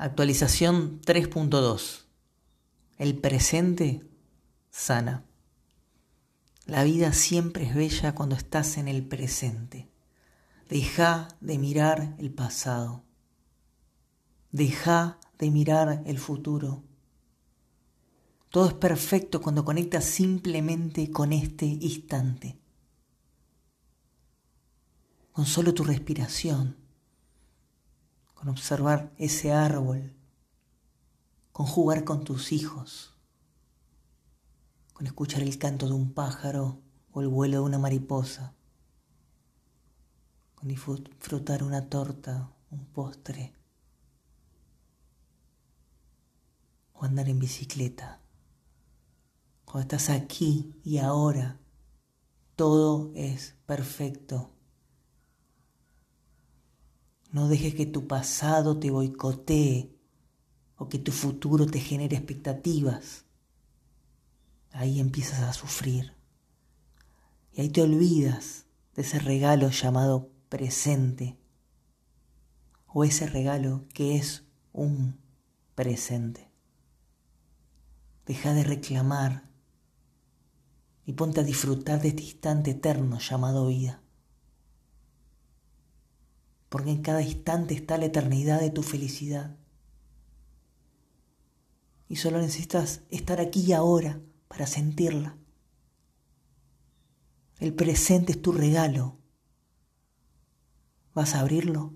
Actualización 3.2. El presente sana. La vida siempre es bella cuando estás en el presente. Deja de mirar el pasado. Deja de mirar el futuro. Todo es perfecto cuando conectas simplemente con este instante. Con solo tu respiración con observar ese árbol, con jugar con tus hijos, con escuchar el canto de un pájaro o el vuelo de una mariposa, con disfrutar una torta, un postre, o andar en bicicleta. Cuando estás aquí y ahora, todo es perfecto. No dejes que tu pasado te boicotee o que tu futuro te genere expectativas. Ahí empiezas a sufrir. Y ahí te olvidas de ese regalo llamado presente. O ese regalo que es un presente. Deja de reclamar y ponte a disfrutar de este instante eterno llamado vida porque en cada instante está la eternidad de tu felicidad. Y solo necesitas estar aquí y ahora para sentirla. El presente es tu regalo. ¿Vas a abrirlo?